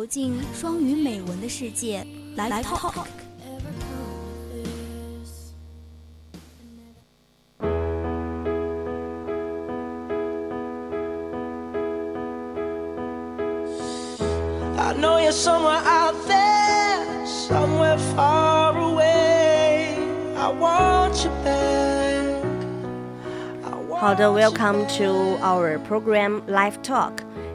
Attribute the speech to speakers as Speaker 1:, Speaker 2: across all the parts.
Speaker 1: 走进双语美文的世界，来 talk。
Speaker 2: 好的，Welcome to our program Live Talk。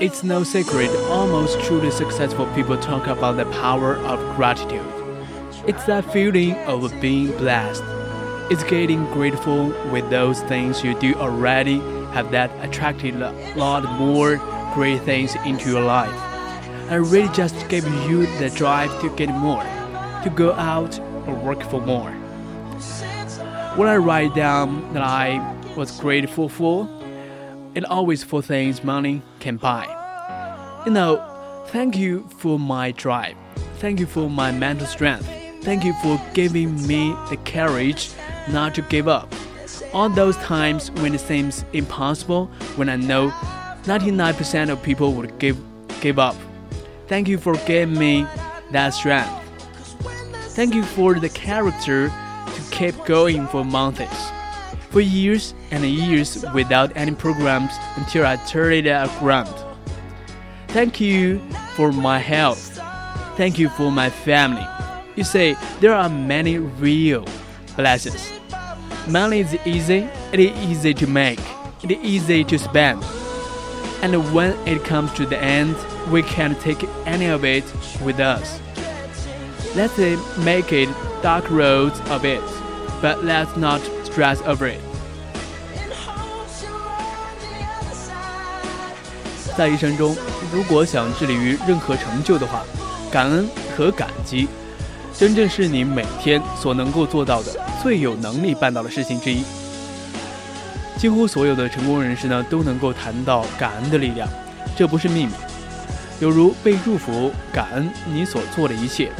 Speaker 3: It's no secret, almost truly successful people talk about the power of gratitude. It's that feeling of being blessed. It's getting grateful with those things you do already have that attracted a lot more great things into your life. And really just give you the drive to get more, to go out and work for more. When I write down that I was grateful for, and always for things money can buy. You know, thank you for my drive. Thank you for my mental strength. Thank you for giving me the courage not to give up. All those times when it seems impossible, when I know 99% of people would give give up. Thank you for giving me that strength. Thank you for the character to keep going for months for years and years without any programs until I turned it around. Thank you for my health. Thank you for my family. You say there are many real blessings. Money is easy, it is easy to make, it is easy to spend. And when it comes to the end, we can't take any of it with us. Let's make it dark roads a bit, but let's not stress over it. 在一生中，如果想致力于任何成就的话，感恩和感激，真正是你每天所能够做到的最有能力办到的事情之一。几乎所有的成功人士呢，都能够谈到感恩的力量，这不是秘密。有如被祝福，感恩你所做的一切，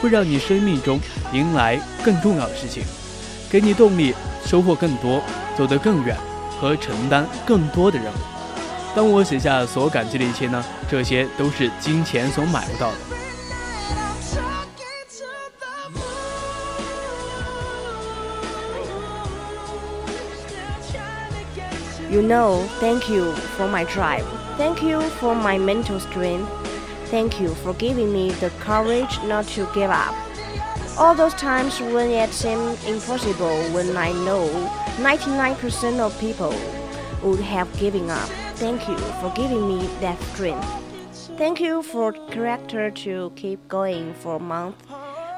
Speaker 3: 会让你生命中迎来更重要的事情。给你动力，收获更多，走得更远，和承担更多的任务。当我写下所感激的一切呢？这些都是金钱所买不到的。
Speaker 2: You know, thank you for my drive. Thank you for my mental strength. Thank you for giving me the courage not to give up. All those times when it seemed impossible, when I know 99% of people would have given up. Thank you for giving me that dream. Thank you for character to keep going for months,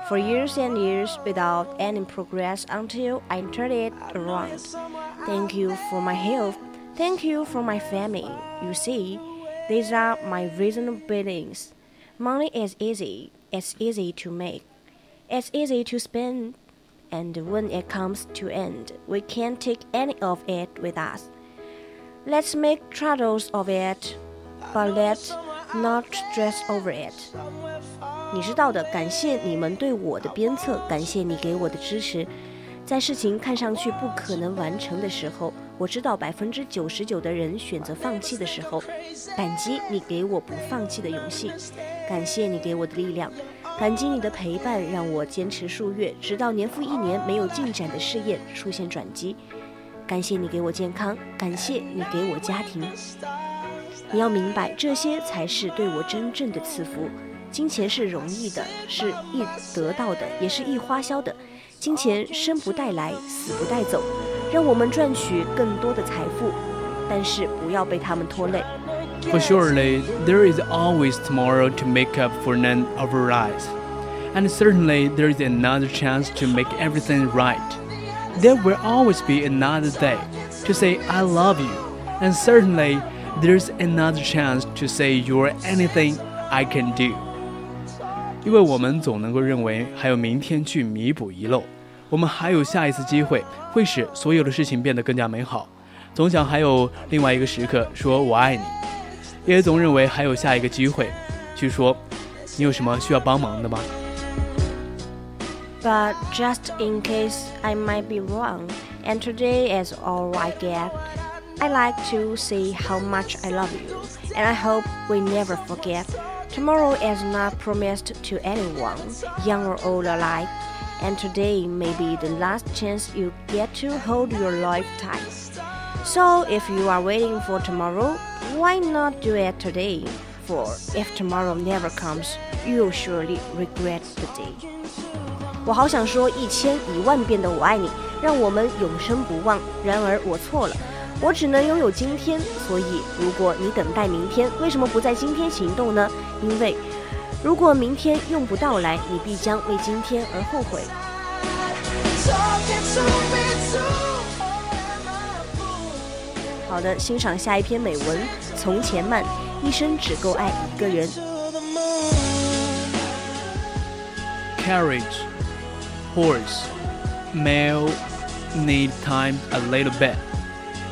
Speaker 2: for years and years without any progress until I turned it around. Thank you for my health. Thank you for my family. You see, these are my reasonable billings. Money is easy. It's easy to make. It's easy to spend, and when it comes to end, we can't take any of it with us. Let's make troubles of it, but let's not stress over it. 你知道的，感谢你们对我的鞭策，感谢你给我的支持。在事情看上去不可能完成的时候，我知道百分之九十九的人选择放弃的时候，感激你给我不放弃的勇气，感谢你给我的力量。 感激你的陪伴，让我坚持数月，直到年复一年没有进展的试验出现转机。感谢你给我健康，感谢你给我家庭。你要明白，这些才是对我真正的赐福。金钱是容易的，是易得到的，也是易花销的。金钱生不带来，死不带走，让我们赚取更多的财富，但是不要被他们拖累。
Speaker 3: For surely there is always tomorrow to make up for none of our lives, and certainly there is another chance to make everything right. There will always be another day to say I love you, and certainly there's another chance to say you're anything I can do. 因为我们总能够认为还有明天去弥补遗漏，我们还有下一次机会，会使所有的事情变得更加美好。总想还有另外一个时刻说我爱你。 也总认为还有下一个机会，去说，你有什么需要帮忙的吗？
Speaker 2: But just in case I might be wrong, and today is all I get, I like to say how much I love you, and I hope we never forget. Tomorrow is not promised to anyone, young or old alike, and today may be the last chance you get to hold your life tight. So if you are waiting for tomorrow, why not do it today? For if tomorrow never comes, you'll surely regret the day. 我好想说一千一万遍的我爱你，让我们永生不忘。然而我错了，我只能拥有今天。所以，如果你等待明天，为什么不在今天行动呢？因为，如果明天用不到来，你必将为今天而后悔。好的，欣赏下一篇美文。从前慢，一生只够爱一个人。
Speaker 3: Carriage, horse, male need time a little bit.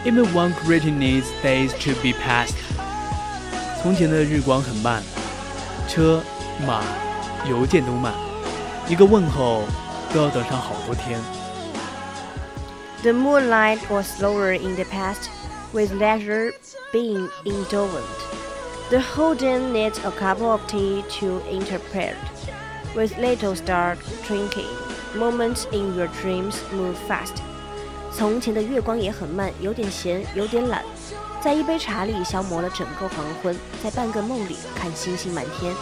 Speaker 3: Even one greeting needs days to be passed. 从前的日光很慢，车、马、邮件都慢，一个问候都要等上好多天。
Speaker 2: The moonlight was slower in the past with leisure being indolent. The whole day needs a cup of tea to interpret. With little start twinkling, moments in your dreams move fast. 从前的月光也很慢，有点闲，有点懒，在一杯茶里消磨了整个黄昏，在半个梦里看星星满天。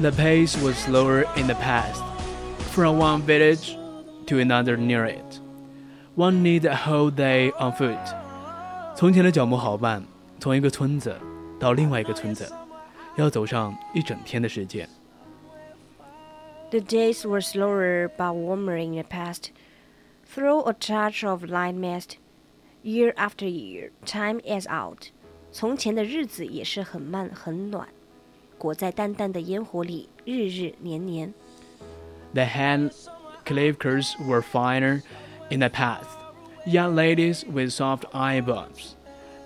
Speaker 3: The pace was slower in the past, from one village to another near it. One needs a whole day on foot。从前的脚步好慢，从一个村子到另外一个村子，要走上一整天的时间。
Speaker 2: The days were slower but warmer in the past. Through a touch of light mist, year after year, time is out. 从前的日子也是很慢很暖，裹在淡淡的烟火里，日日年年。
Speaker 3: The hand clavers were finer in the past, young ladies with soft eyebrows,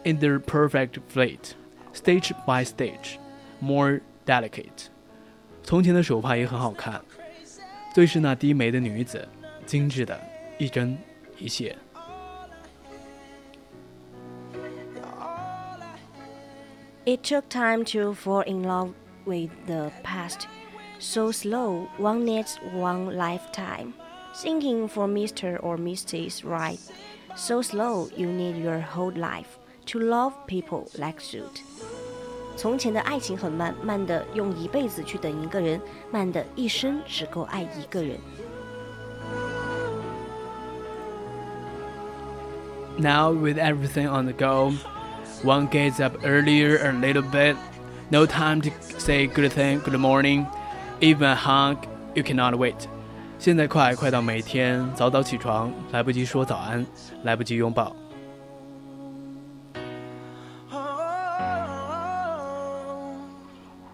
Speaker 3: in their perfect flight, stage by stage, more delicate. 从前的手帕也很好看，最是那低眉的女子，精致的一针一线。
Speaker 2: It took time to fall in love with the past. So slow, one needs one lifetime. Thinking for Mr. or Mrs. Right, so slow you need your whole life to love people like suit. 从前的爱情很慢，慢的用一辈子去等一个人，慢的一生只够爱一个人。
Speaker 3: Now with everything on the go, one gets up earlier a little bit. No time to say good thing, good morning, even a hug. You cannot wait. 现在快快到每天早早起床，来不及说早安，来不及拥抱。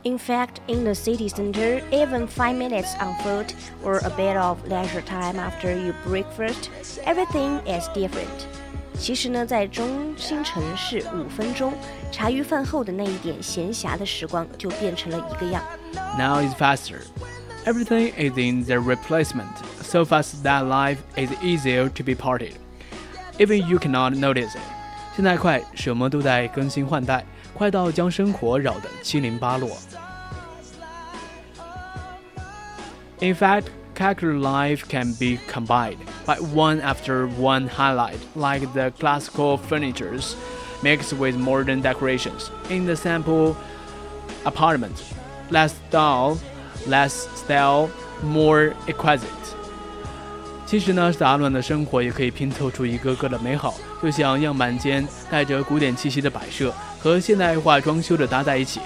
Speaker 2: In fact, in the city center, even five minutes on foot or a bit of leisure time after you breakfast, everything is different. 其实呢，在中心城市，五分钟茶余饭后的那一点闲暇的时光，就变成了一个样。
Speaker 3: Now is faster. Everything is in the replacement, so fast that life is easier to be parted. Even you cannot notice it. 现在快，什么都在更新换代，快到将生活扰得七零八落。In fact, calculated life can be combined by one after one highlight, like the classical furnitures mixed with modern decorations. In the sample apartment, less dull, less style, more exquisite. 其实呢，杂乱的生活也可以拼凑出一个个的美好，就像样板间带着古典气息的摆设和现代化装修的搭在一起，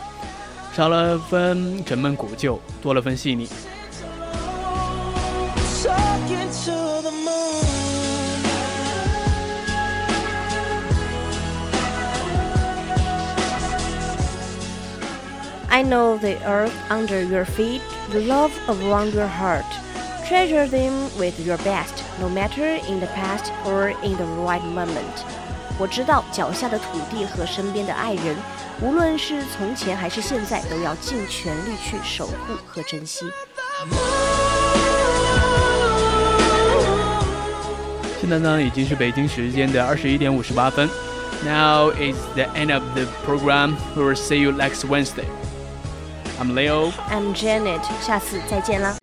Speaker 3: 少了分沉闷古旧，多了分细腻。
Speaker 2: I know the earth under your feet, the love around your heart. Treasure them with your best, no matter in the past or in the right moment. 我知道脚下的土地和身边的爱人，无论是从前还是现在，都要尽全力去守护和珍惜。
Speaker 3: 现在呢，已经是北京时间的二十一点五十八分。Now is the end of the program. We will see you next Wednesday. I'm Leo.
Speaker 2: I'm Janet，下次再见啦。